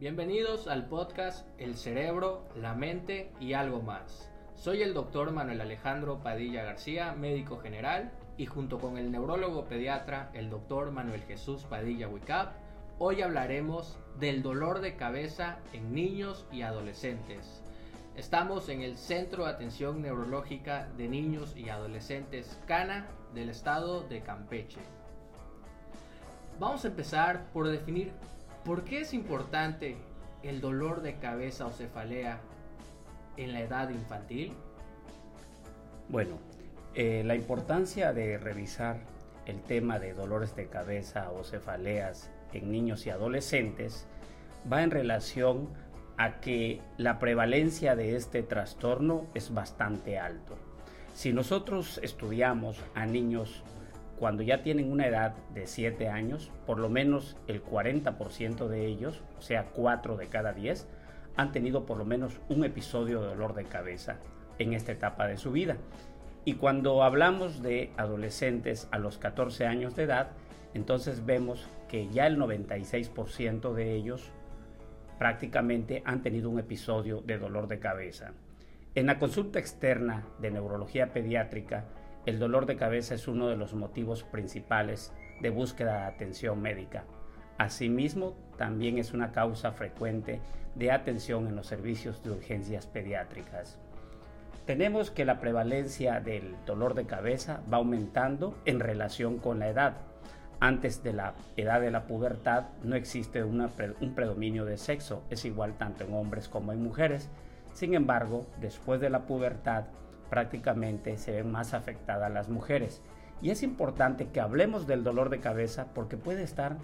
Bienvenidos al podcast El cerebro, la mente y algo más. Soy el doctor Manuel Alejandro Padilla García, médico general, y junto con el neurólogo pediatra, el doctor Manuel Jesús Padilla Wicap, hoy hablaremos del dolor de cabeza en niños y adolescentes. Estamos en el Centro de Atención Neurológica de Niños y Adolescentes CANA del estado de Campeche. Vamos a empezar por definir por qué es importante el dolor de cabeza o cefalea en la edad infantil. Bueno, eh, la importancia de revisar el tema de dolores de cabeza o cefaleas en niños y adolescentes va en relación a que la prevalencia de este trastorno es bastante alto. Si nosotros estudiamos a niños cuando ya tienen una edad de 7 años, por lo menos el 40% de ellos, o sea 4 de cada 10, han tenido por lo menos un episodio de dolor de cabeza en esta etapa de su vida. Y cuando hablamos de adolescentes a los 14 años de edad, entonces vemos que ya el 96% de ellos prácticamente han tenido un episodio de dolor de cabeza. En la consulta externa de neurología pediátrica, el dolor de cabeza es uno de los motivos principales de búsqueda de atención médica. Asimismo, también es una causa frecuente de atención en los servicios de urgencias pediátricas. Tenemos que la prevalencia del dolor de cabeza va aumentando en relación con la edad. Antes de la edad de la pubertad no existe un predominio de sexo, es igual tanto en hombres como en mujeres. Sin embargo, después de la pubertad prácticamente se ven más afectadas las mujeres. Y es importante que hablemos del dolor de cabeza porque puede estar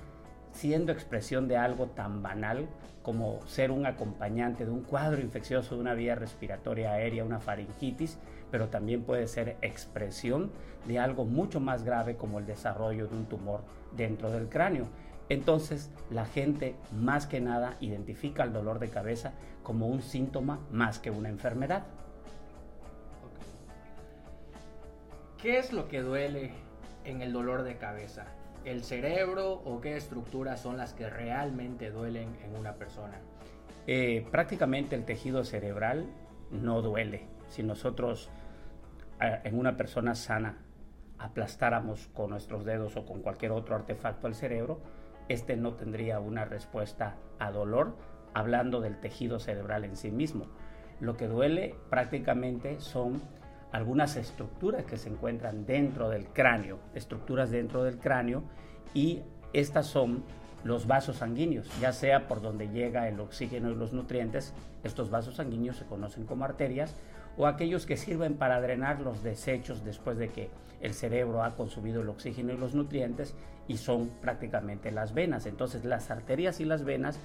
siendo expresión de algo tan banal como ser un acompañante de un cuadro infeccioso de una vía respiratoria aérea, una faringitis, pero también puede ser expresión de algo mucho más grave como el desarrollo de un tumor dentro del cráneo. Entonces la gente más que nada identifica el dolor de cabeza como un síntoma más que una enfermedad. ¿Qué es lo que duele en el dolor de cabeza? ¿El cerebro o qué estructuras son las que realmente duelen en una persona? Eh, prácticamente el tejido cerebral no duele. Si nosotros en una persona sana aplastáramos con nuestros dedos o con cualquier otro artefacto al cerebro, este no tendría una respuesta a dolor hablando del tejido cerebral en sí mismo. Lo que duele prácticamente son algunas estructuras que se encuentran dentro del cráneo, estructuras dentro del cráneo, y estas son los vasos sanguíneos, ya sea por donde llega el oxígeno y los nutrientes, estos vasos sanguíneos se conocen como arterias, o aquellos que sirven para drenar los desechos después de que el cerebro ha consumido el oxígeno y los nutrientes, y son prácticamente las venas. Entonces las arterias y las venas,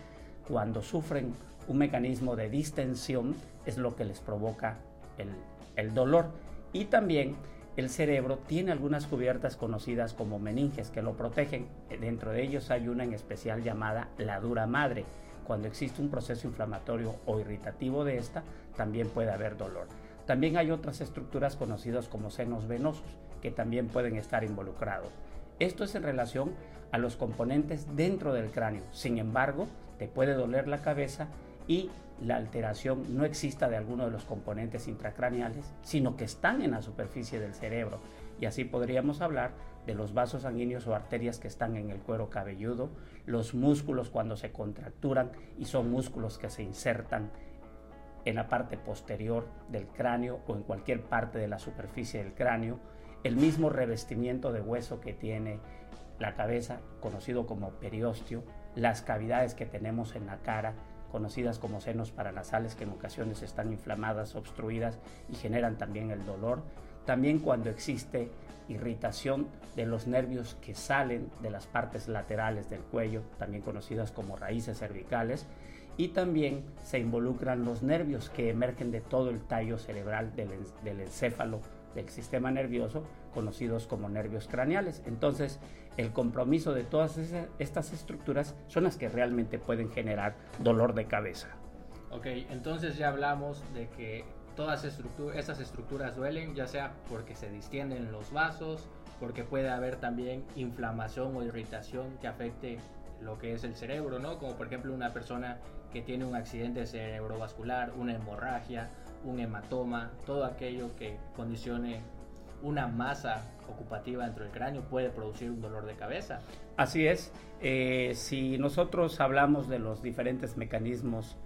cuando sufren un mecanismo de distensión, es lo que les provoca el, el dolor. Y también el cerebro tiene algunas cubiertas conocidas como meninges que lo protegen. Dentro de ellos hay una en especial llamada la dura madre. Cuando existe un proceso inflamatorio o irritativo de esta, también puede haber dolor. También hay otras estructuras conocidas como senos venosos que también pueden estar involucrados. Esto es en relación a los componentes dentro del cráneo. Sin embargo, te puede doler la cabeza y la alteración no exista de alguno de los componentes intracraneales, sino que están en la superficie del cerebro. Y así podríamos hablar de los vasos sanguíneos o arterias que están en el cuero cabelludo, los músculos cuando se contracturan y son músculos que se insertan en la parte posterior del cráneo o en cualquier parte de la superficie del cráneo, el mismo revestimiento de hueso que tiene la cabeza, conocido como periósteo, las cavidades que tenemos en la cara, conocidas como senos paranasales que en ocasiones están inflamadas, obstruidas y generan también el dolor. También cuando existe irritación de los nervios que salen de las partes laterales del cuello, también conocidas como raíces cervicales, y también se involucran los nervios que emergen de todo el tallo cerebral del, encéfalo del sistema nervioso, conocidos como nervios craneales. Entonces, el compromiso de todas estas estructuras son las que realmente pueden generar dolor de cabeza. Ok, entonces ya hablamos de que todas estas estructuras duelen, ya sea porque se distienden los vasos, porque puede haber también inflamación o irritación que afecte lo que es el cerebro, ¿no? Como por ejemplo una persona que tiene un accidente cerebrovascular, una hemorragia, un hematoma, todo aquello que condicione una masa ocupativa dentro del cráneo puede producir un dolor de cabeza. Así es. Eh, si nosotros hablamos de los diferentes mecanismos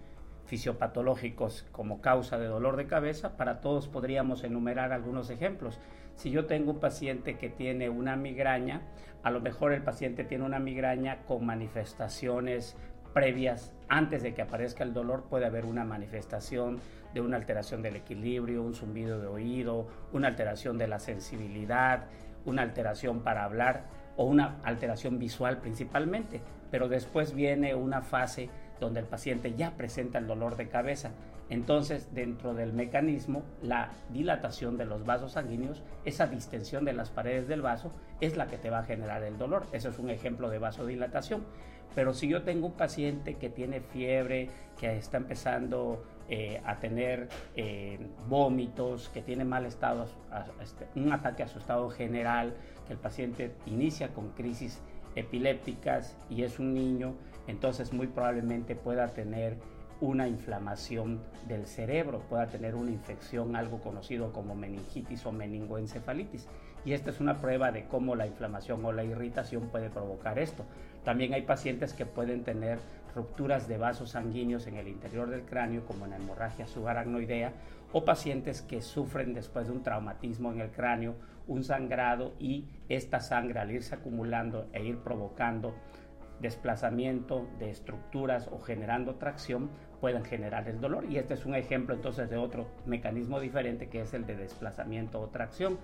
fisiopatológicos como causa de dolor de cabeza, para todos podríamos enumerar algunos ejemplos. Si yo tengo un paciente que tiene una migraña, a lo mejor el paciente tiene una migraña con manifestaciones previas, antes de que aparezca el dolor, puede haber una manifestación de una alteración del equilibrio, un zumbido de oído, una alteración de la sensibilidad, una alteración para hablar o una alteración visual principalmente. Pero después viene una fase donde el paciente ya presenta el dolor de cabeza. Entonces, dentro del mecanismo, la dilatación de los vasos sanguíneos, esa distensión de las paredes del vaso, es la que te va a generar el dolor. Eso es un ejemplo de vasodilatación. Pero si yo tengo un paciente que tiene fiebre, que está empezando eh, a tener eh, vómitos, que tiene mal estado, este, un ataque a su estado general, que el paciente inicia con crisis epilépticas y es un niño, entonces muy probablemente pueda tener una inflamación del cerebro, pueda tener una infección, algo conocido como meningitis o meningoencefalitis. Y esta es una prueba de cómo la inflamación o la irritación puede provocar esto. También hay pacientes que pueden tener rupturas de vasos sanguíneos en el interior del cráneo, como en hemorragia subaracnoidea, o pacientes que sufren después de un traumatismo en el cráneo, un sangrado y esta sangre al irse acumulando e ir provocando desplazamiento de estructuras o generando tracción pueden generar el dolor. Y este es un ejemplo entonces de otro mecanismo diferente que es el de desplazamiento o tracción.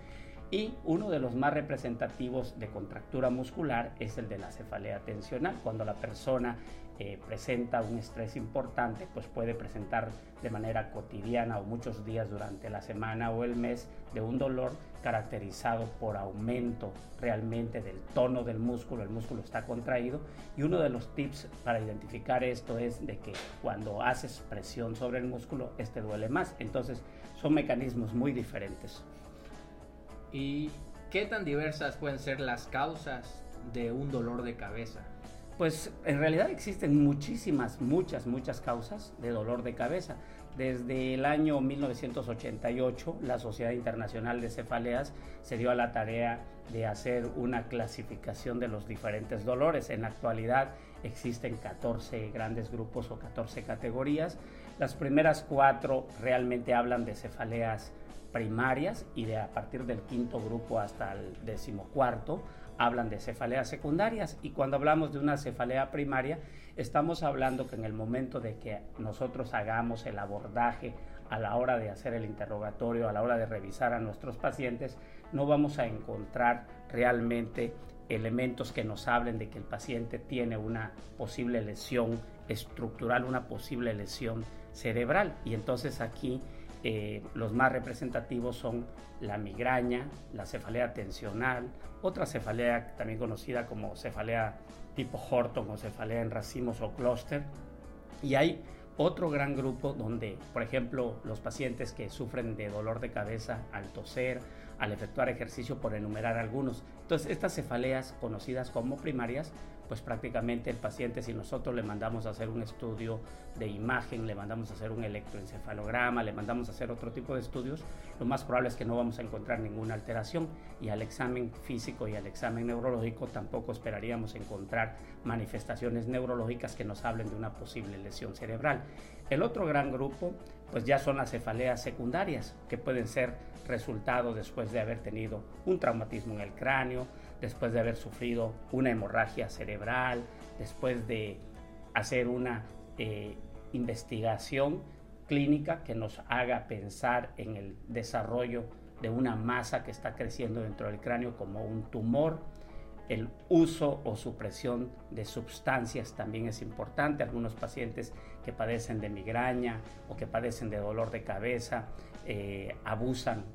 Y uno de los más representativos de contractura muscular es el de la cefalea tensional. Cuando la persona eh, presenta un estrés importante, pues puede presentar de manera cotidiana o muchos días durante la semana o el mes de un dolor caracterizado por aumento realmente del tono del músculo, el músculo está contraído y uno de los tips para identificar esto es de que cuando haces presión sobre el músculo, este duele más. Entonces son mecanismos muy diferentes. ¿Y qué tan diversas pueden ser las causas de un dolor de cabeza? Pues en realidad existen muchísimas, muchas, muchas causas de dolor de cabeza. Desde el año 1988, la Sociedad Internacional de Cefaleas se dio a la tarea de hacer una clasificación de los diferentes dolores. En la actualidad existen 14 grandes grupos o 14 categorías. Las primeras cuatro realmente hablan de cefaleas primarias y de a partir del quinto grupo hasta el decimocuarto hablan de cefaleas secundarias y cuando hablamos de una cefalea primaria estamos hablando que en el momento de que nosotros hagamos el abordaje a la hora de hacer el interrogatorio, a la hora de revisar a nuestros pacientes, no vamos a encontrar realmente elementos que nos hablen de que el paciente tiene una posible lesión estructural, una posible lesión cerebral. Y entonces aquí eh, los más representativos son la migraña, la cefalea tensional, otra cefalea también conocida como cefalea tipo Horton o cefalea en racimos o clúster. Y hay otro gran grupo donde, por ejemplo, los pacientes que sufren de dolor de cabeza al toser, al efectuar ejercicio, por enumerar algunos. Entonces, estas cefaleas conocidas como primarias pues prácticamente el paciente, si nosotros le mandamos a hacer un estudio de imagen, le mandamos a hacer un electroencefalograma, le mandamos a hacer otro tipo de estudios, lo más probable es que no vamos a encontrar ninguna alteración y al examen físico y al examen neurológico tampoco esperaríamos encontrar manifestaciones neurológicas que nos hablen de una posible lesión cerebral. El otro gran grupo, pues ya son las cefaleas secundarias, que pueden ser resultado después de haber tenido un traumatismo en el cráneo, después de haber sufrido una hemorragia cerebral, después de hacer una eh, investigación clínica que nos haga pensar en el desarrollo de una masa que está creciendo dentro del cráneo como un tumor. El uso o supresión de sustancias también es importante. Algunos pacientes que padecen de migraña o que padecen de dolor de cabeza eh, abusan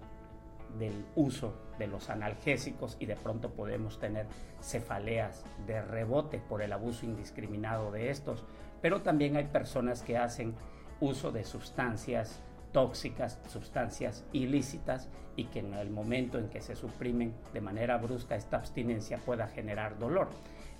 del uso de los analgésicos y de pronto podemos tener cefaleas de rebote por el abuso indiscriminado de estos. Pero también hay personas que hacen uso de sustancias tóxicas, sustancias ilícitas y que en el momento en que se suprimen de manera brusca esta abstinencia pueda generar dolor.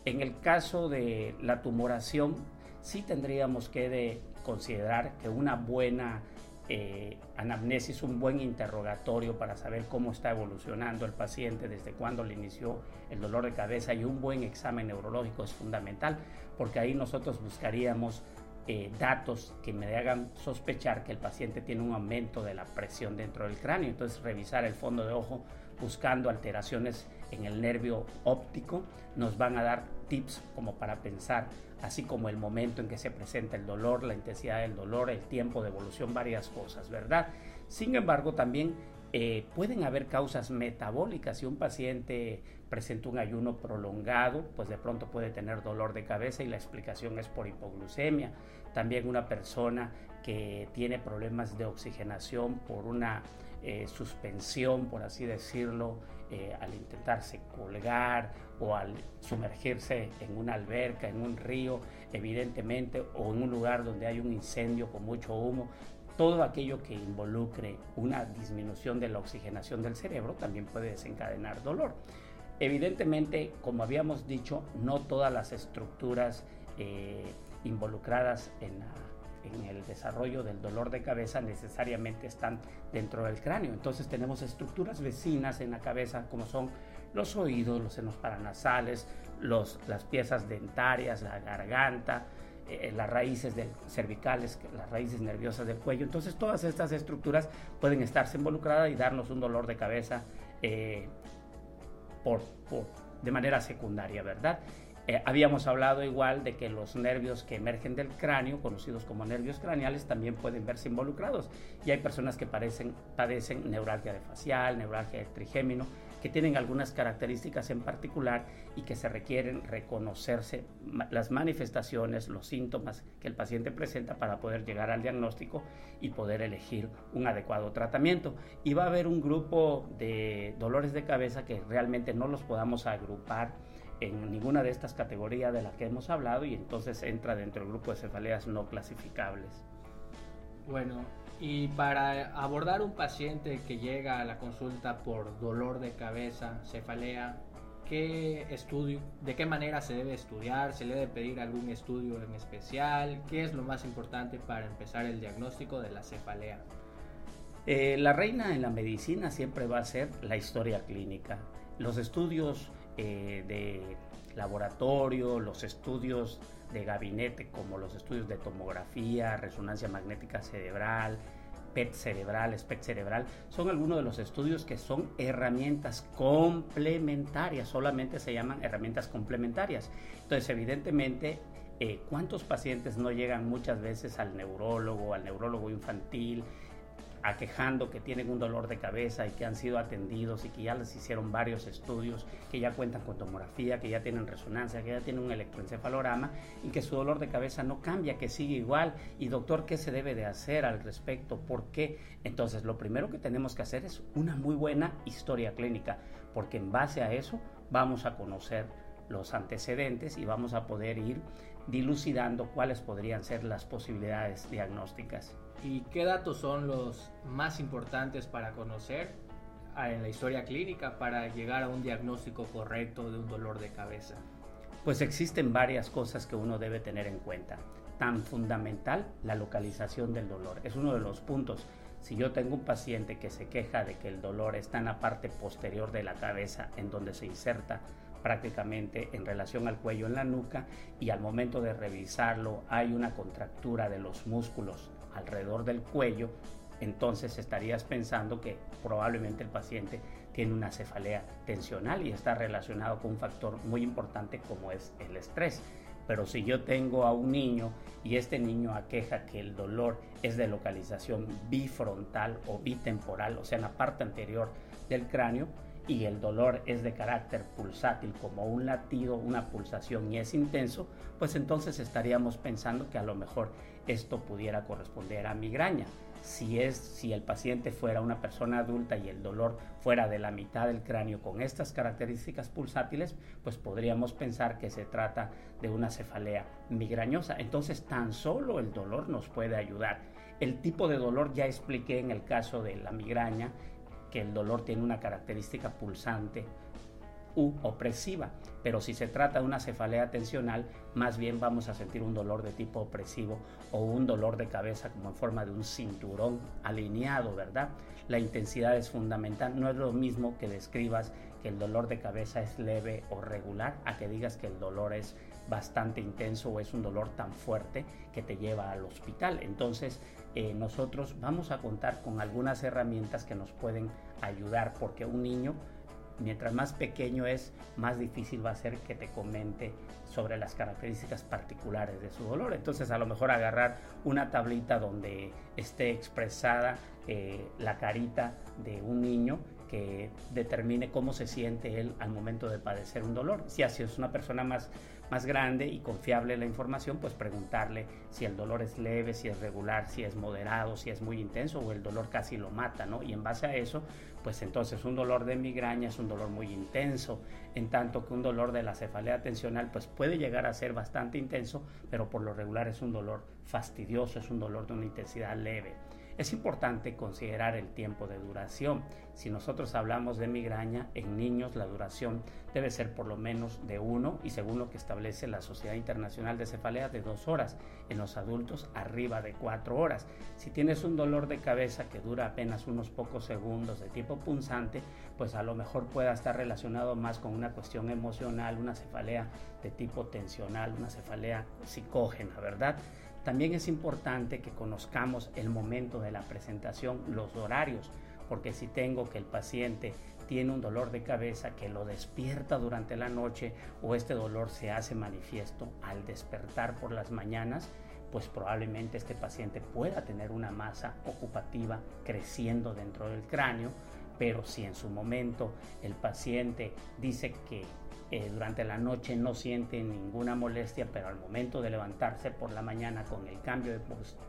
En el caso de la tumoración, sí tendríamos que considerar que una buena eh, anamnesis, un buen interrogatorio para saber cómo está evolucionando el paciente, desde cuándo le inició el dolor de cabeza y un buen examen neurológico es fundamental, porque ahí nosotros buscaríamos eh, datos que me hagan sospechar que el paciente tiene un aumento de la presión dentro del cráneo. Entonces, revisar el fondo de ojo buscando alteraciones en el nervio óptico nos van a dar tips como para pensar, así como el momento en que se presenta el dolor, la intensidad del dolor, el tiempo de evolución, varias cosas, ¿verdad? Sin embargo, también eh, pueden haber causas metabólicas. Si un paciente presenta un ayuno prolongado, pues de pronto puede tener dolor de cabeza y la explicación es por hipoglucemia. También una persona que tiene problemas de oxigenación por una eh, suspensión, por así decirlo, eh, al intentarse colgar o al sumergirse en una alberca, en un río, evidentemente, o en un lugar donde hay un incendio con mucho humo, todo aquello que involucre una disminución de la oxigenación del cerebro también puede desencadenar dolor. Evidentemente, como habíamos dicho, no todas las estructuras eh, involucradas en la en el desarrollo del dolor de cabeza necesariamente están dentro del cráneo. Entonces tenemos estructuras vecinas en la cabeza como son los oídos, los senos paranasales, los, las piezas dentarias, la garganta, eh, las raíces cervicales, las raíces nerviosas del cuello. Entonces todas estas estructuras pueden estarse involucradas y darnos un dolor de cabeza eh, por, de manera secundaria, ¿verdad? Eh, habíamos hablado igual de que los nervios que emergen del cráneo, conocidos como nervios craneales, también pueden verse involucrados. Y hay personas que padecen neuralgia de facial, neuralgia de trigémino, que tienen algunas características en particular y que se requieren reconocerse las manifestaciones, los síntomas que el paciente presenta para poder llegar al diagnóstico y poder elegir un adecuado tratamiento. Y va a haber un grupo de dolores de cabeza que realmente no los podamos agrupar en ninguna de estas categorías de las que hemos hablado y entonces entra dentro del grupo de cefaleas no clasificables. Bueno, y para abordar un paciente que llega a la consulta por dolor de cabeza, cefalea, ¿qué estudio, de qué manera se debe estudiar? ¿Se le debe pedir algún estudio en especial? ¿Qué es lo más importante para empezar el diagnóstico de la cefalea? Eh, la reina en la medicina siempre va a ser la historia clínica. Los estudios eh, de laboratorio, los estudios de gabinete como los estudios de tomografía, resonancia magnética cerebral, PET cerebral, SPECT cerebral, son algunos de los estudios que son herramientas complementarias, solamente se llaman herramientas complementarias. Entonces, evidentemente, eh, ¿cuántos pacientes no llegan muchas veces al neurólogo, al neurólogo infantil? Aquejando que tienen un dolor de cabeza y que han sido atendidos y que ya les hicieron varios estudios, que ya cuentan con tomografía, que ya tienen resonancia, que ya tienen un electroencefalograma y que su dolor de cabeza no cambia, que sigue igual. Y doctor, ¿qué se debe de hacer al respecto? ¿Por qué? Entonces, lo primero que tenemos que hacer es una muy buena historia clínica, porque en base a eso vamos a conocer los antecedentes y vamos a poder ir dilucidando cuáles podrían ser las posibilidades diagnósticas. ¿Y qué datos son los más importantes para conocer ah, en la historia clínica para llegar a un diagnóstico correcto de un dolor de cabeza? Pues existen varias cosas que uno debe tener en cuenta. Tan fundamental la localización del dolor. Es uno de los puntos. Si yo tengo un paciente que se queja de que el dolor está en la parte posterior de la cabeza, en donde se inserta prácticamente en relación al cuello en la nuca, y al momento de revisarlo hay una contractura de los músculos alrededor del cuello, entonces estarías pensando que probablemente el paciente tiene una cefalea tensional y está relacionado con un factor muy importante como es el estrés. Pero si yo tengo a un niño y este niño aqueja que el dolor es de localización bifrontal o bitemporal, o sea, en la parte anterior del cráneo, y el dolor es de carácter pulsátil como un latido, una pulsación y es intenso, pues entonces estaríamos pensando que a lo mejor esto pudiera corresponder a migraña. Si es si el paciente fuera una persona adulta y el dolor fuera de la mitad del cráneo con estas características pulsátiles, pues podríamos pensar que se trata de una cefalea migrañosa. Entonces, tan solo el dolor nos puede ayudar. El tipo de dolor ya expliqué en el caso de la migraña que el dolor tiene una característica pulsante u opresiva. Pero si se trata de una cefalea tensional, más bien vamos a sentir un dolor de tipo opresivo o un dolor de cabeza como en forma de un cinturón alineado, ¿verdad? La intensidad es fundamental. No es lo mismo que describas que el dolor de cabeza es leve o regular a que digas que el dolor es bastante intenso o es un dolor tan fuerte que te lleva al hospital. Entonces, eh, nosotros vamos a contar con algunas herramientas que nos pueden ayudar porque un niño mientras más pequeño es, más difícil va a ser que te comente sobre las características particulares de su dolor. Entonces a lo mejor agarrar una tablita donde esté expresada eh, la carita de un niño que determine cómo se siente él al momento de padecer un dolor. Si así es una persona más más grande y confiable la información, pues preguntarle si el dolor es leve, si es regular, si es moderado, si es muy intenso o el dolor casi lo mata, ¿no? Y en base a eso, pues entonces un dolor de migraña es un dolor muy intenso, en tanto que un dolor de la cefalea tensional pues puede llegar a ser bastante intenso, pero por lo regular es un dolor fastidioso, es un dolor de una intensidad leve. Es importante considerar el tiempo de duración. Si nosotros hablamos de migraña, en niños la duración debe ser por lo menos de uno y según lo que establece la Sociedad Internacional de Cefalea de dos horas. En los adultos arriba de cuatro horas. Si tienes un dolor de cabeza que dura apenas unos pocos segundos de tipo punzante, pues a lo mejor pueda estar relacionado más con una cuestión emocional, una cefalea de tipo tensional, una cefalea psicógena, ¿verdad? También es importante que conozcamos el momento de la presentación, los horarios, porque si tengo que el paciente tiene un dolor de cabeza que lo despierta durante la noche o este dolor se hace manifiesto al despertar por las mañanas, pues probablemente este paciente pueda tener una masa ocupativa creciendo dentro del cráneo, pero si en su momento el paciente dice que eh, durante la noche no siente ninguna molestia, pero al momento de levantarse por la mañana con el cambio de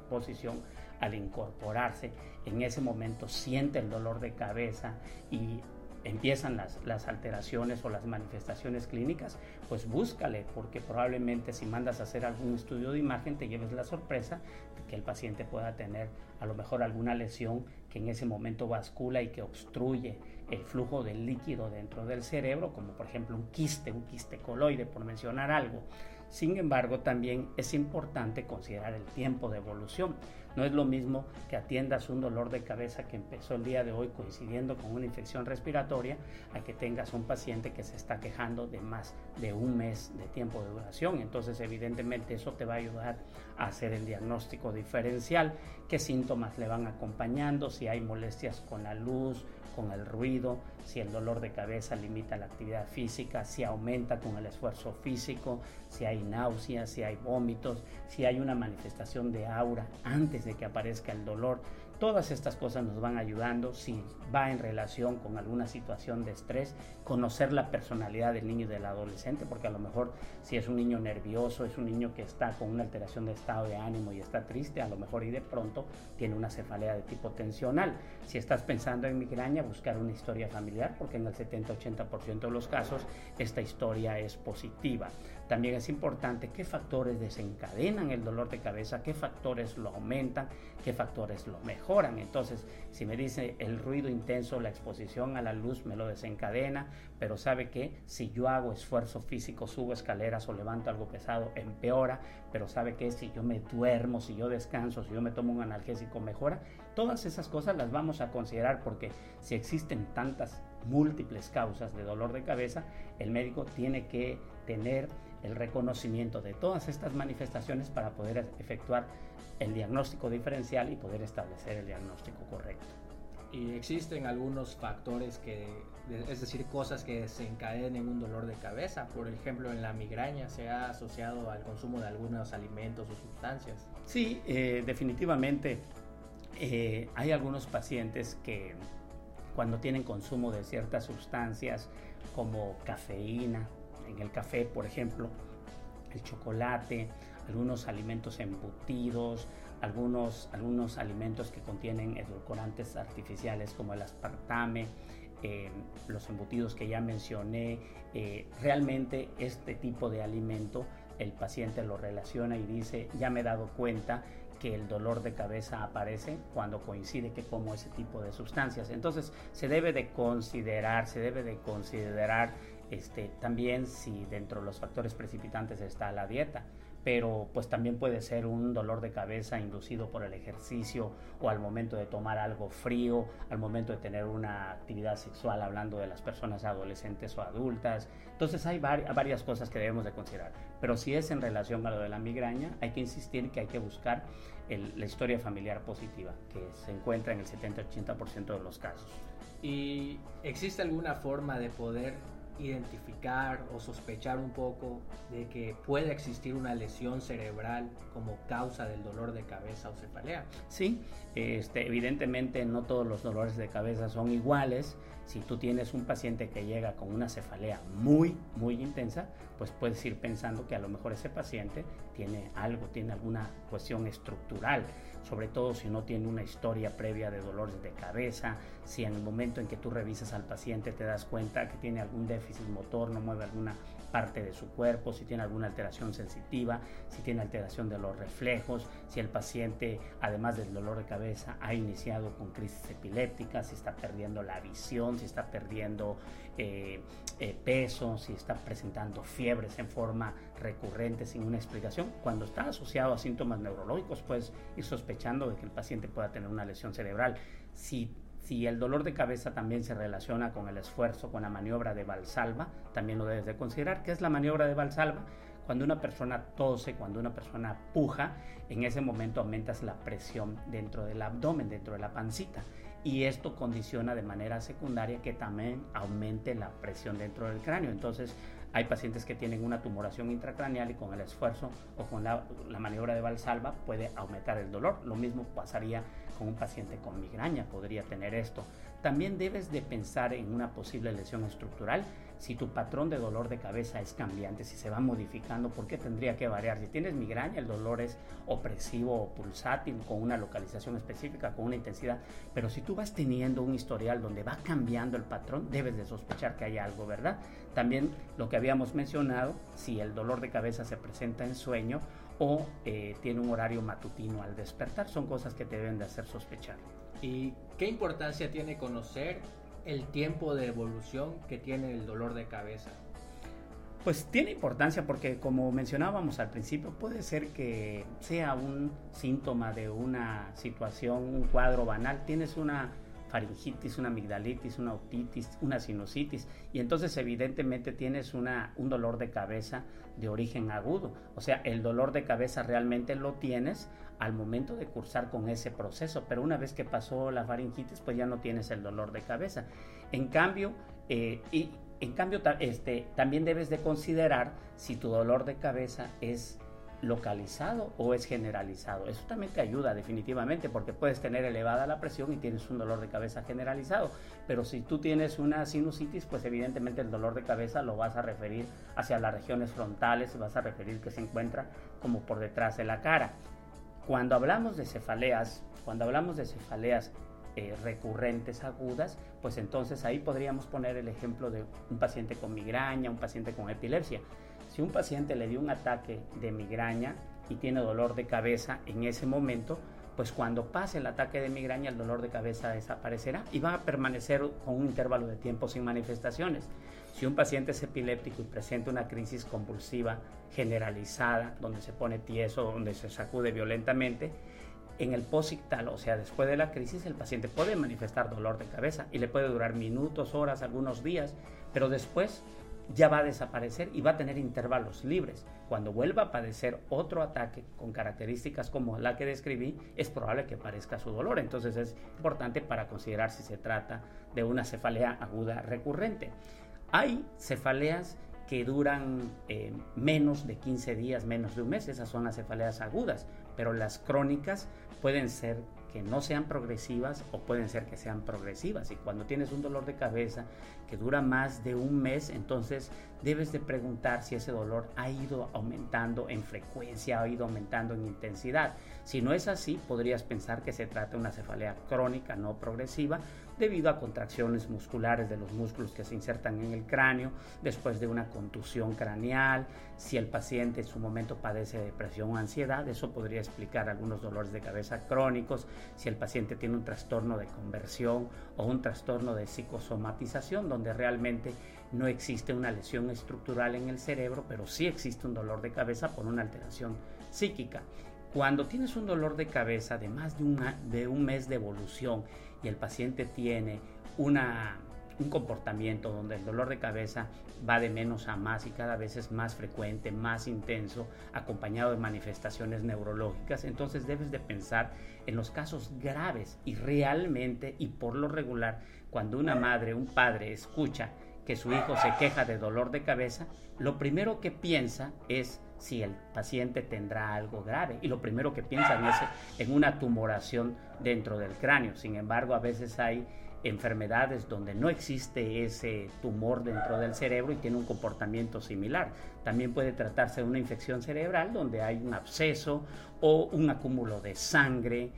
posición, al incorporarse, en ese momento siente el dolor de cabeza y empiezan las, las, alteraciones o las manifestaciones clínicas, pues búscale, porque probablemente si mandas a hacer algún estudio de imagen te lleves la sorpresa de que el paciente pueda tener a lo mejor alguna lesión que en ese momento bascula y que obstruye el flujo del líquido dentro del cerebro, como por ejemplo un quiste, un quiste coloide, por mencionar algo. Sin embargo, también es importante considerar el tiempo de evolución. No es lo mismo que atiendas un dolor de cabeza que empezó el día de hoy coincidiendo con una infección respiratoria a que tengas un paciente que se está quejando de más de un mes de tiempo de duración. Entonces, evidentemente, eso te va a ayudar a hacer el diagnóstico diferencial, qué síntomas le van acompañando, si hay molestias con la luz, con el ruido, si el dolor de cabeza limita la actividad física, si aumenta con el esfuerzo físico, si hay náuseas, si hay vómitos, si hay una manifestación de aura antes de que aparezca el dolor. Todas estas cosas nos van ayudando si va en relación con alguna situación de estrés, conocer la personalidad del niño y del adolescente, porque a lo mejor si es un niño nervioso, es un niño que está con una alteración de estado de ánimo y está triste, a lo mejor y de pronto tiene una cefalea de tipo tensional. Si estás pensando en migraña, buscar una historia familiar, porque en el 70-80% de los casos esta historia es positiva. También es importante qué factores desencadenan el dolor de cabeza, qué factores lo aumentan, qué factores lo mejoran. Entonces, si me dice el ruido intenso, la exposición a la luz me lo desencadena, pero sabe que si yo hago esfuerzo físico, subo escaleras o levanto algo pesado, empeora, pero sabe que si yo me duermo, si yo descanso, si yo me tomo un analgésico, mejora. Todas esas cosas las vamos a considerar porque si existen tantas múltiples causas de dolor de cabeza, el médico tiene que tener el reconocimiento de todas estas manifestaciones para poder efectuar el diagnóstico diferencial y poder establecer el diagnóstico correcto. Y existen algunos factores que, es decir, cosas que desencadenen un dolor de cabeza. Por ejemplo, en la migraña se ha asociado al consumo de algunos alimentos o sustancias. Sí, eh, definitivamente eh, hay algunos pacientes que cuando tienen consumo de ciertas sustancias como cafeína, en el café, por ejemplo, el chocolate, algunos alimentos embutidos, algunos, algunos alimentos que contienen edulcorantes artificiales como el aspartame, eh, los embutidos que ya mencioné. Eh, realmente este tipo de alimento el paciente lo relaciona y dice, ya me he dado cuenta que el dolor de cabeza aparece cuando coincide que como ese tipo de sustancias. Entonces se debe de considerar, se debe de considerar Este, también si dentro de los factores precipitantes está la dieta pero pues también puede ser un dolor de cabeza inducido por el ejercicio o al momento de tomar algo frío, al momento de tener una actividad sexual, hablando de las personas adolescentes o adultas. Entonces hay varias cosas que debemos de considerar, pero si es en relación a lo de la migraña, hay que insistir que hay que buscar la historia familiar positiva, que se encuentra en el 70-80% de los casos. ¿Y existe alguna forma de poder identificar o sospechar un poco de que puede existir una lesión cerebral como causa del dolor de cabeza o cefalea. Sí, este, evidentemente no todos los dolores de cabeza son iguales. Si tú tienes un paciente que llega con una cefalea muy, muy intensa, pues puedes ir pensando que a lo mejor ese paciente tiene algo, tiene alguna cuestión estructural sobre todo si no tiene una historia previa de dolores de cabeza, si en el momento en que tú revisas al paciente te das cuenta que tiene algún déficit motor, no mueve alguna parte de su cuerpo, si tiene alguna alteración sensitiva, si tiene alteración de los reflejos, si el paciente, además del dolor de cabeza, ha iniciado con crisis epilépticas, si está perdiendo la visión, si está perdiendo eh, eh, peso, si está presentando fiebres en forma recurrente sin una explicación. Cuando está asociado a síntomas neurológicos, puedes ir sospechando de que el paciente pueda tener una lesión cerebral. Si si el dolor de cabeza también se relaciona con el esfuerzo, con la maniobra de Valsalva, también lo debes de considerar. ¿Qué es la maniobra de Valsalva? Cuando una persona tose, cuando una persona puja, en ese momento aumentas la presión dentro del abdomen, dentro de la pancita. Y esto condiciona de manera secundaria que también aumente la presión dentro del cráneo. Entonces, hay pacientes que tienen una tumoración intracraneal y con el esfuerzo o con la, maniobra de Valsalva puede aumentar el dolor. Lo mismo pasaría un paciente con migraña, podría tener esto. También debes de pensar en una posible lesión estructural si tu patrón de dolor de cabeza es cambiante, si se va modificando, ¿por qué tendría que variar? Si tienes migraña, el dolor es opresivo o pulsátil, con una localización específica, con una intensidad, pero si tú vas teniendo un historial donde va cambiando el patrón, debes de sospechar que hay algo, ¿verdad? También lo que habíamos mencionado, si el dolor de cabeza se presenta en sueño o eh, tiene un horario matutino al despertar, son cosas que te deben de hacer sospechar. ¿Y qué importancia tiene conocer el tiempo de evolución que tiene el dolor de cabeza? Pues tiene importancia porque como mencionábamos al principio, puede ser que sea un síntoma de una situación, un cuadro banal. Tienes una faringitis, una amigdalitis, una otitis, una sinusitis y entonces evidentemente tienes una, un dolor de cabeza de origen agudo. O sea, el dolor de cabeza realmente lo tienes al momento de cursar con ese proceso, pero una vez que pasó la faringitis, pues ya no tienes el dolor de cabeza. En cambio, eh, y, en cambio este, también debes de considerar si tu dolor de cabeza es localizado o es generalizado. Eso también te ayuda definitivamente porque puedes tener elevada la presión y tienes un dolor de cabeza generalizado. Pero si tú tienes una sinusitis, pues evidentemente el dolor de cabeza lo vas a referir hacia las regiones frontales, vas a referir que se encuentra como por detrás de la cara. Cuando hablamos de cefaleas, cuando hablamos de cefaleas eh, recurrentes agudas, pues entonces ahí podríamos poner el ejemplo de un paciente con migraña, un paciente con epilepsia. Si un paciente le dio un ataque de migraña y tiene dolor de cabeza en ese momento, pues cuando pase el ataque de migraña el dolor de cabeza desaparecerá y va a permanecer con un intervalo de tiempo sin manifestaciones. Si un paciente es epiléptico y presenta una crisis convulsiva generalizada, donde se pone tieso, donde se sacude violentamente, en el posictal, o sea, después de la crisis, el paciente puede manifestar dolor de cabeza y le puede durar minutos, horas, algunos días, pero después ya va a desaparecer y va a tener intervalos libres. Cuando vuelva a padecer otro ataque con características como la que describí, es probable que parezca su dolor. Entonces es importante para considerar si se trata de una cefalea aguda recurrente. Hay cefaleas que duran eh, menos de 15 días, menos de un mes, esas son las cefaleas agudas, pero las crónicas pueden ser que no sean progresivas o pueden ser que sean progresivas. Y cuando tienes un dolor de cabeza que dura más de un mes, entonces debes de preguntar si ese dolor ha ido aumentando en frecuencia, ha ido aumentando en intensidad. Si no es así, podrías pensar que se trata de una cefalea crónica no progresiva debido a contracciones musculares de los músculos que se insertan en el cráneo después de una contusión craneal. Si el paciente en su momento padece depresión o ansiedad, eso podría explicar algunos dolores de cabeza crónicos. Si el paciente tiene un trastorno de conversión o un trastorno de psicosomatización, donde realmente no existe una lesión estructural en el cerebro, pero sí existe un dolor de cabeza por una alteración psíquica. Cuando tienes un dolor de cabeza de más de, de un mes de evolución y el paciente tiene una un comportamiento donde el dolor de cabeza va de menos a más y cada vez es más frecuente, más intenso, acompañado de manifestaciones neurológicas, entonces debes de pensar en los casos graves y realmente y por lo regular, cuando una madre, un padre escucha que su hijo se queja de dolor de cabeza, lo primero que piensa es si el paciente tendrá algo grave y lo primero que piensa es en una tumoración dentro del cráneo. Sin embargo, a veces hay enfermedades donde no existe ese tumor dentro del cerebro y tiene un comportamiento similar. También puede tratarse de una infección cerebral donde hay un absceso o un acúmulo de sangre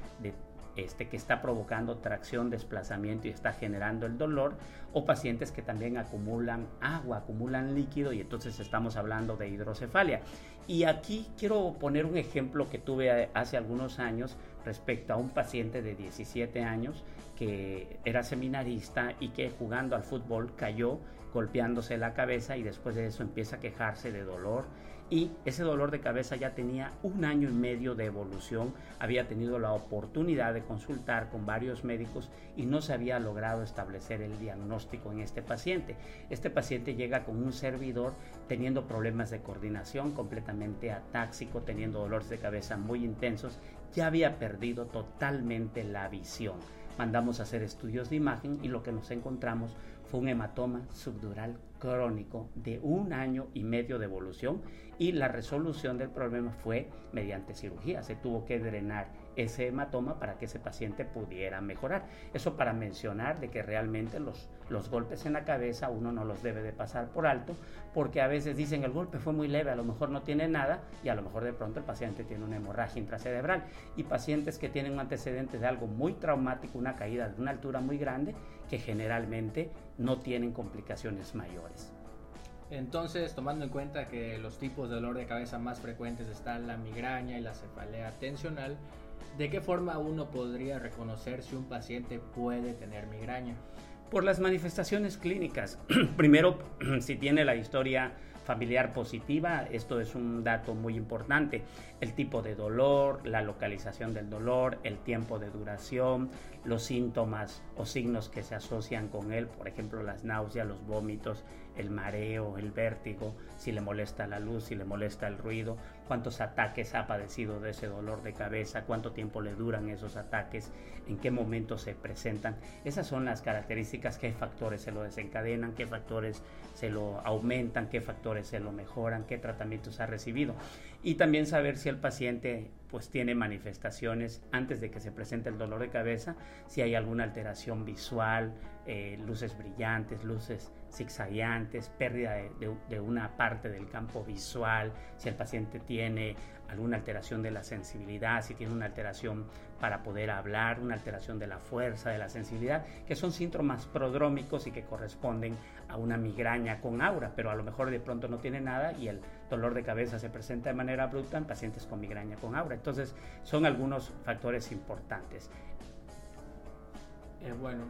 este, que está provocando tracción, desplazamiento y está generando el dolor, o pacientes que también acumulan agua, acumulan líquido y entonces estamos hablando de hidrocefalia. Y aquí quiero poner un ejemplo que tuve hace algunos años respecto a un paciente de 17 años que era seminarista y que jugando al fútbol cayó golpeándose la cabeza y después de eso empieza a quejarse de dolor y ese dolor de cabeza ya tenía un año y medio de evolución, había tenido la oportunidad de consultar con varios médicos y no se había logrado establecer el diagnóstico en este paciente. Este paciente llega con un servidor teniendo problemas de coordinación, completamente atáxico, teniendo dolores de cabeza muy intensos, ya había perdido totalmente la visión mandamos a hacer estudios de imagen y lo que nos encontramos fue un hematoma subdural crónico de un año y medio de evolución y la resolución del problema fue mediante cirugía. Se tuvo que drenar ese hematoma para que ese paciente pudiera mejorar. Eso para mencionar de que realmente los, los golpes en la cabeza uno no los debe de pasar por alto porque a veces dicen el golpe fue muy leve, a lo mejor no tiene nada y a lo mejor de pronto el paciente tiene una hemorragia intracerebral y pacientes que tienen un antecedente de algo muy traumático, una caída de una altura muy grande que generalmente no tienen complicaciones mayores. Entonces, tomando en cuenta que los tipos de dolor de cabeza más frecuentes están la migraña y la cefalea tensional, ¿de qué forma uno podría reconocer si un paciente puede tener migraña? Por las manifestaciones clínicas. Primero, si tiene la historia familiar positiva, esto es un dato muy importante. El tipo de dolor, la localización del dolor, el tiempo de duración, los síntomas o signos que se asocian con él, por ejemplo las náuseas, los vómitos, el mareo, el vértigo, si le molesta la luz, si le molesta el ruido, cuántos ataques ha padecido de ese dolor de cabeza, cuánto tiempo le duran esos ataques, en qué momento se presentan. Esas son las características, qué factores se lo desencadenan, qué factores se lo aumentan, qué factores se lo mejoran, qué tratamientos ha recibido. Y también saber si el paciente pues tiene manifestaciones antes de que se presente el dolor de cabeza, si hay alguna alteración visual, eh, luces brillantes, luces zigzagueantes, pérdida de, una parte del campo visual, si el paciente tiene alguna alteración de la sensibilidad, si tiene una alteración para poder hablar, una alteración de la fuerza, de la sensibilidad, que son síntomas prodrómicos y que corresponden a una migraña con aura, pero a lo mejor de pronto no tiene nada y el dolor de cabeza se presenta de manera bruta en pacientes con migraña con aura. Entonces, son algunos factores importantes. Eh, bueno,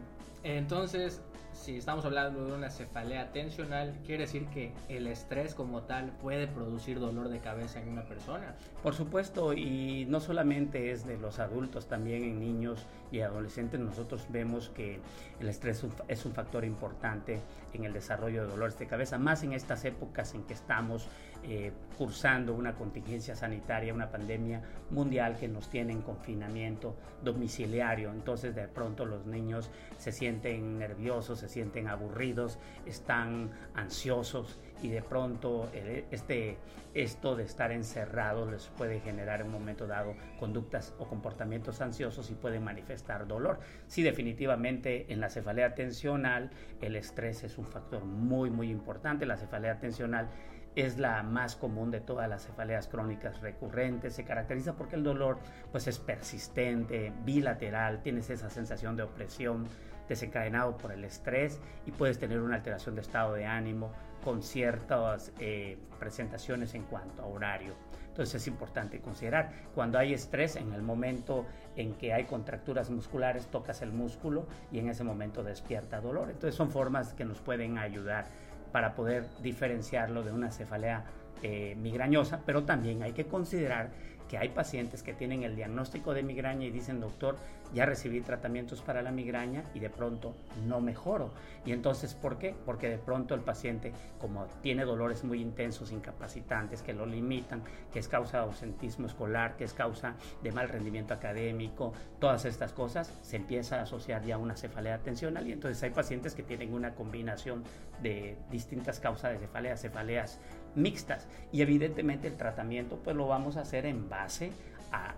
entonces, si estamos hablando de una cefalea tensional, quiere decir que el estrés como tal puede producir dolor de cabeza en una persona. Por supuesto, y no solamente es de los adultos, también en niños y adolescentes nosotros vemos que el estrés es un factor importante en el desarrollo de dolores de cabeza, más en estas épocas en que estamos eh, cursando una contingencia sanitaria, una pandemia mundial que nos tiene en confinamiento domiciliario. Entonces de pronto los niños se sienten nerviosos, se sienten aburridos, están ansiosos y de pronto eh, este, esto de estar encerrado les puede generar en un momento dado conductas o comportamientos ansiosos y pueden manifestar dolor. Sí, definitivamente en la cefalea tensional el estrés es un factor muy, muy importante. La cefalea tensional es la más común de todas las cefaleas crónicas recurrentes. Se caracteriza porque el dolor pues, es persistente, bilateral, tienes esa sensación de opresión desencadenado por el estrés y puedes tener una alteración de estado de ánimo con ciertas eh, presentaciones en cuanto a horario. Entonces es importante considerar, cuando hay estrés, en el momento en que hay contracturas musculares, tocas el músculo y en ese momento despierta dolor. Entonces son formas que nos pueden ayudar para poder diferenciarlo de una cefalea eh, migrañosa, pero también hay que considerar que hay pacientes que tienen el diagnóstico de migraña y dicen, doctor, ya recibí tratamientos para la migraña y de pronto no mejoro. Y entonces, ¿por qué? Porque de pronto el paciente, como tiene dolores muy intensos, incapacitantes, que lo limitan, que es causa de ausentismo escolar, que es causa de mal rendimiento académico, todas estas cosas, se empieza a asociar ya una cefalea tensional y entonces hay pacientes que tienen una combinación de distintas causas de cefalea, cefaleas mixtas. Y evidentemente el tratamiento pues lo vamos a hacer en base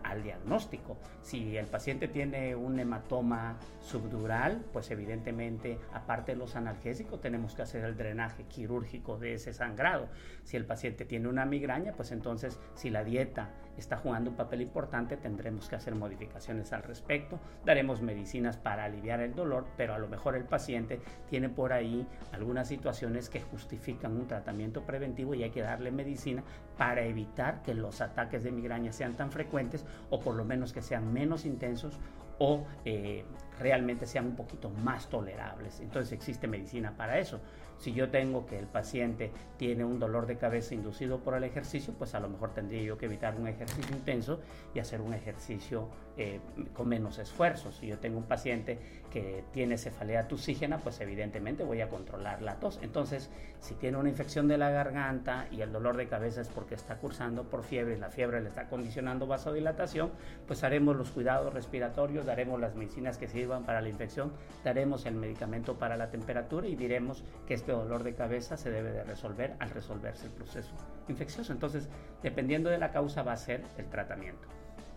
al diagnóstico. Si el paciente tiene un hematoma subdural, pues evidentemente, aparte de los analgésicos, tenemos que hacer el drenaje quirúrgico de ese sangrado. Si el paciente tiene una migraña, pues entonces, si la dieta está jugando un papel importante, tendremos que hacer modificaciones al respecto. Daremos medicinas para aliviar el dolor, pero a lo mejor el paciente tiene por ahí algunas situaciones que justifican un tratamiento preventivo y hay que darle medicina para evitar que los ataques de migraña sean tan frecuentes o por lo menos que sean menos intensos o eh, realmente sean un poquito más tolerables. Entonces existe medicina para eso. Si yo tengo que el paciente tiene un dolor de cabeza inducido por el ejercicio, pues a lo mejor tendría yo que evitar un ejercicio intenso y hacer un ejercicio eh, con menos esfuerzo. Si yo tengo un paciente que tiene cefalea tusígena, pues evidentemente voy a controlar la tos. Entonces, si tiene una infección de la garganta y el dolor de cabeza es porque está cursando por fiebre y la fiebre le está condicionando vasodilatación, pues haremos los cuidados respiratorios, daremos las medicinas que sirvan para la infección, daremos el medicamento para la temperatura y diremos que este dolor de cabeza se debe de resolver al resolverse el proceso infeccioso. Entonces, dependiendo de la causa va a ser el tratamiento.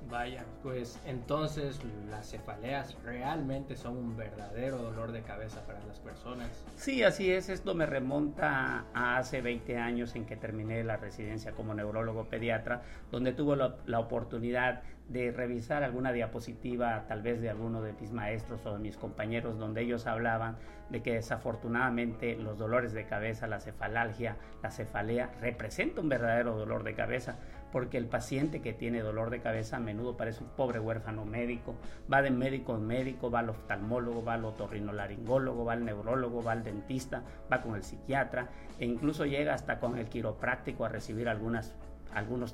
Vaya, pues entonces las cefaleas realmente son un verdadero dolor de cabeza para las personas. Sí, así es. Esto me remonta a hace 20 años en que terminé la residencia como neurólogo pediatra, donde tuve la, oportunidad de revisar alguna diapositiva, tal vez de alguno de mis maestros o de mis compañeros, donde ellos hablaban de que desafortunadamente los dolores de cabeza, la cefalalgia, la cefalea, representa un verdadero dolor de cabeza porque el paciente que tiene dolor de cabeza a menudo parece un pobre huérfano médico, va de médico en médico, va al oftalmólogo, va al otorrinolaringólogo, va al neurólogo, va al dentista, va con el psiquiatra e incluso llega hasta con el quiropráctico a recibir algunos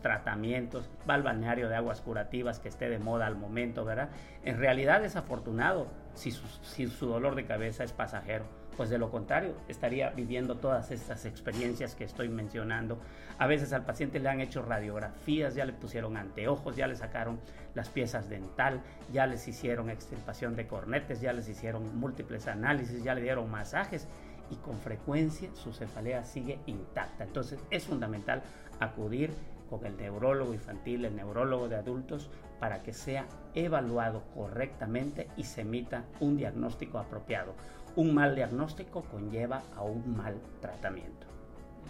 tratamientos, va al balneario de aguas curativas que esté de moda al momento, ¿verdad? En realidad es si su dolor de cabeza es pasajero pues de lo contrario, estaría viviendo todas estas experiencias que estoy mencionando. A veces al paciente le han hecho radiografías, ya le pusieron anteojos, ya le sacaron las piezas dental, ya les hicieron extirpación de cornetes, ya les hicieron múltiples análisis, ya le dieron masajes y con frecuencia su cefalea sigue intacta. Entonces es fundamental acudir con el neurólogo infantil, el neurólogo de adultos, para que sea evaluado correctamente y se emita un diagnóstico apropiado un mal diagnóstico conlleva a un mal tratamiento.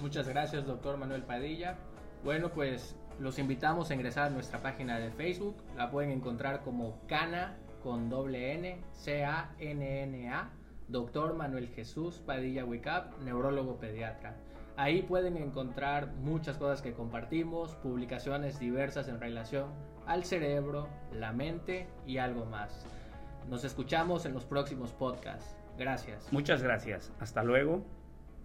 Muchas gracias, doctor Manuel Padilla. Bueno, pues los invitamos a ingresar a nuestra página de Facebook. La pueden encontrar como Cana con doble N, C-A-N-N-A, doctor Manuel Jesús Padilla Wicap, neurólogo pediatra. Ahí pueden encontrar muchas cosas que compartimos, publicaciones diversas en relación al cerebro, la mente y algo más. Nos escuchamos en los próximos podcasts. Gracias. Muchas gracias. Hasta luego.